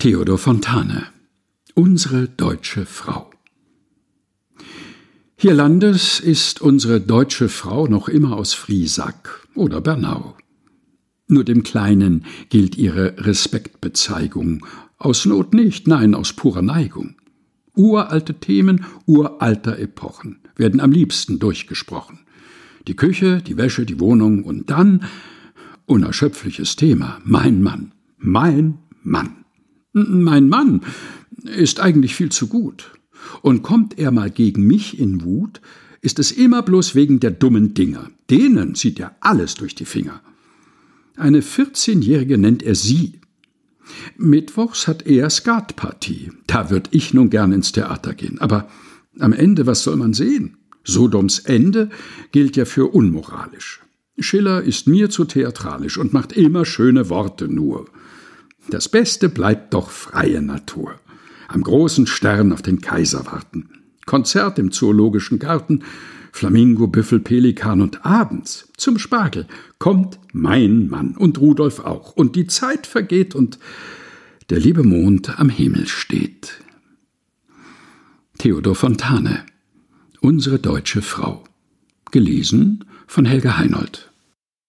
Theodor Fontane Unsere deutsche Frau Hierlandes ist unsere deutsche Frau noch immer aus Friesack oder Bernau. Nur dem Kleinen gilt ihre Respektbezeigung, aus Not nicht, nein, aus purer Neigung. Uralte Themen uralter Epochen werden am liebsten durchgesprochen. Die Küche, die Wäsche, die Wohnung und dann unerschöpfliches Thema, mein Mann, mein Mann. Mein Mann ist eigentlich viel zu gut. Und kommt er mal gegen mich in Wut, ist es immer bloß wegen der dummen Dinger. Denen zieht er alles durch die Finger. Eine 14-Jährige nennt er sie. Mittwochs hat er Skatpartie. Da würd ich nun gern ins Theater gehen. Aber am Ende, was soll man sehen? Sodoms Ende gilt ja für unmoralisch. Schiller ist mir zu theatralisch und macht immer schöne Worte nur. Das Beste bleibt doch freie Natur. Am großen Stern auf den Kaiser warten. Konzert im Zoologischen Garten, Flamingo, Büffel, Pelikan und abends zum Spargel kommt mein Mann und Rudolf auch. Und die Zeit vergeht und der liebe Mond am Himmel steht. Theodor Fontane Unsere deutsche Frau. Gelesen von Helga Heinold.